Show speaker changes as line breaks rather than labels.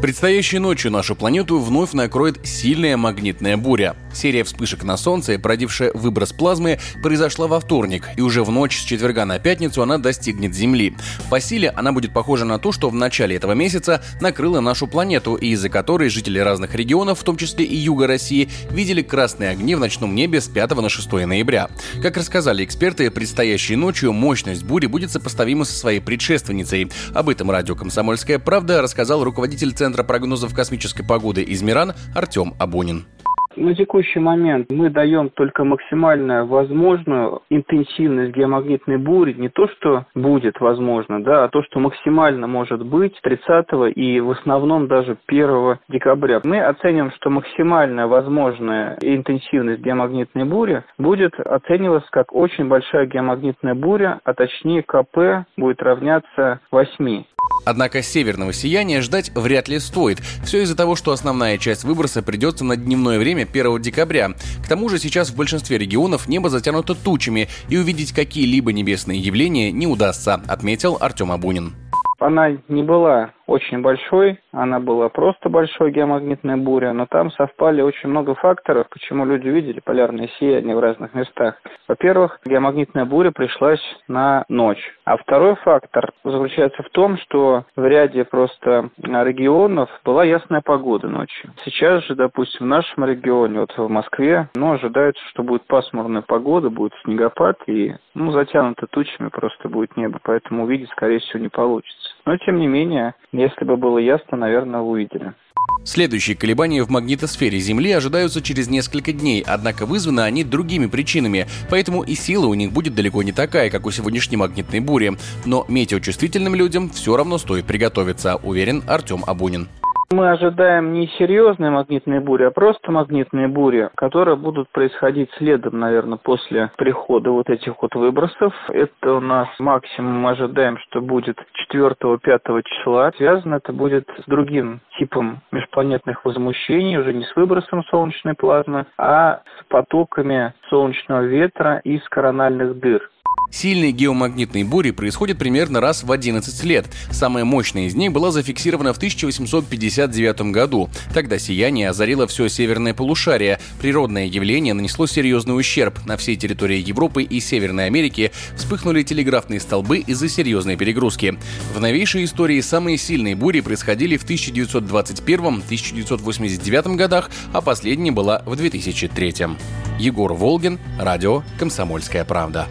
Предстоящей ночью нашу планету вновь накроет сильная магнитная буря. Серия вспышек на Солнце, породившая выброс плазмы, произошла во вторник, и уже в ночь с четверга на пятницу она достигнет Земли. По силе она будет похожа на то, что в начале этого месяца накрыла нашу планету, и из-за которой жители разных регионов, в том числе и юга России, видели красные огни в ночном небе с 5 на 6 ноября. Как рассказали эксперты, предстоящей ночью мощность бури будет сопоставима со своей предшественницей. Об этом радио «Комсомольская правда» рассказал руководитель Центра Центра прогнозов космической погоды Измиран Артем Абунин.
На текущий момент мы даем только максимально возможную интенсивность геомагнитной бури, не то, что будет возможно, да, а то, что максимально может быть 30 и в основном даже 1 декабря. Мы оценим, что максимальная возможная интенсивность геомагнитной бури будет оцениваться как очень большая геомагнитная буря, а точнее КП будет равняться 8.
Однако северного сияния ждать вряд ли стоит. Все из-за того, что основная часть выброса придется на дневное время 1 декабря. К тому же сейчас в большинстве регионов небо затянуто тучами, и увидеть какие-либо небесные явления не удастся, отметил Артем Абунин.
Она не была очень большой, она была просто большой геомагнитная буря, но там совпали очень много факторов, почему люди видели полярные сияния в разных местах. Во-первых, геомагнитная буря пришлась на ночь. А второй фактор заключается в том, что в ряде просто регионов была ясная погода ночью. Сейчас же, допустим, в нашем регионе, вот в Москве, ну, ожидается, что будет пасмурная погода, будет снегопад и, ну, затянуто тучами просто будет небо, поэтому увидеть, скорее всего, не получится. Но, тем не менее, если бы было ясно, наверное, увидели.
Следующие колебания в магнитосфере Земли ожидаются через несколько дней, однако вызваны они другими причинами, поэтому и сила у них будет далеко не такая, как у сегодняшней магнитной бури. Но метеочувствительным людям все равно стоит приготовиться, уверен Артем Абунин.
Мы ожидаем не серьезные магнитные бури, а просто магнитные бури, которые будут происходить следом, наверное, после прихода вот этих вот выбросов. Это у нас максимум мы ожидаем, что будет 4-5 числа. Связано это будет с другим типом межпланетных возмущений, уже не с выбросом солнечной плазмы, а с потоками солнечного ветра из корональных дыр.
Сильные геомагнитные бури происходят примерно раз в 11 лет. Самая мощная из них была зафиксирована в 1859 году. Тогда сияние озарило все северное полушарие. Природное явление нанесло серьезный ущерб. На всей территории Европы и Северной Америки вспыхнули телеграфные столбы из-за серьезной перегрузки. В новейшей истории самые сильные бури происходили в 1921-1989 годах, а последняя была в 2003. Егор Волгин, радио «Комсомольская правда».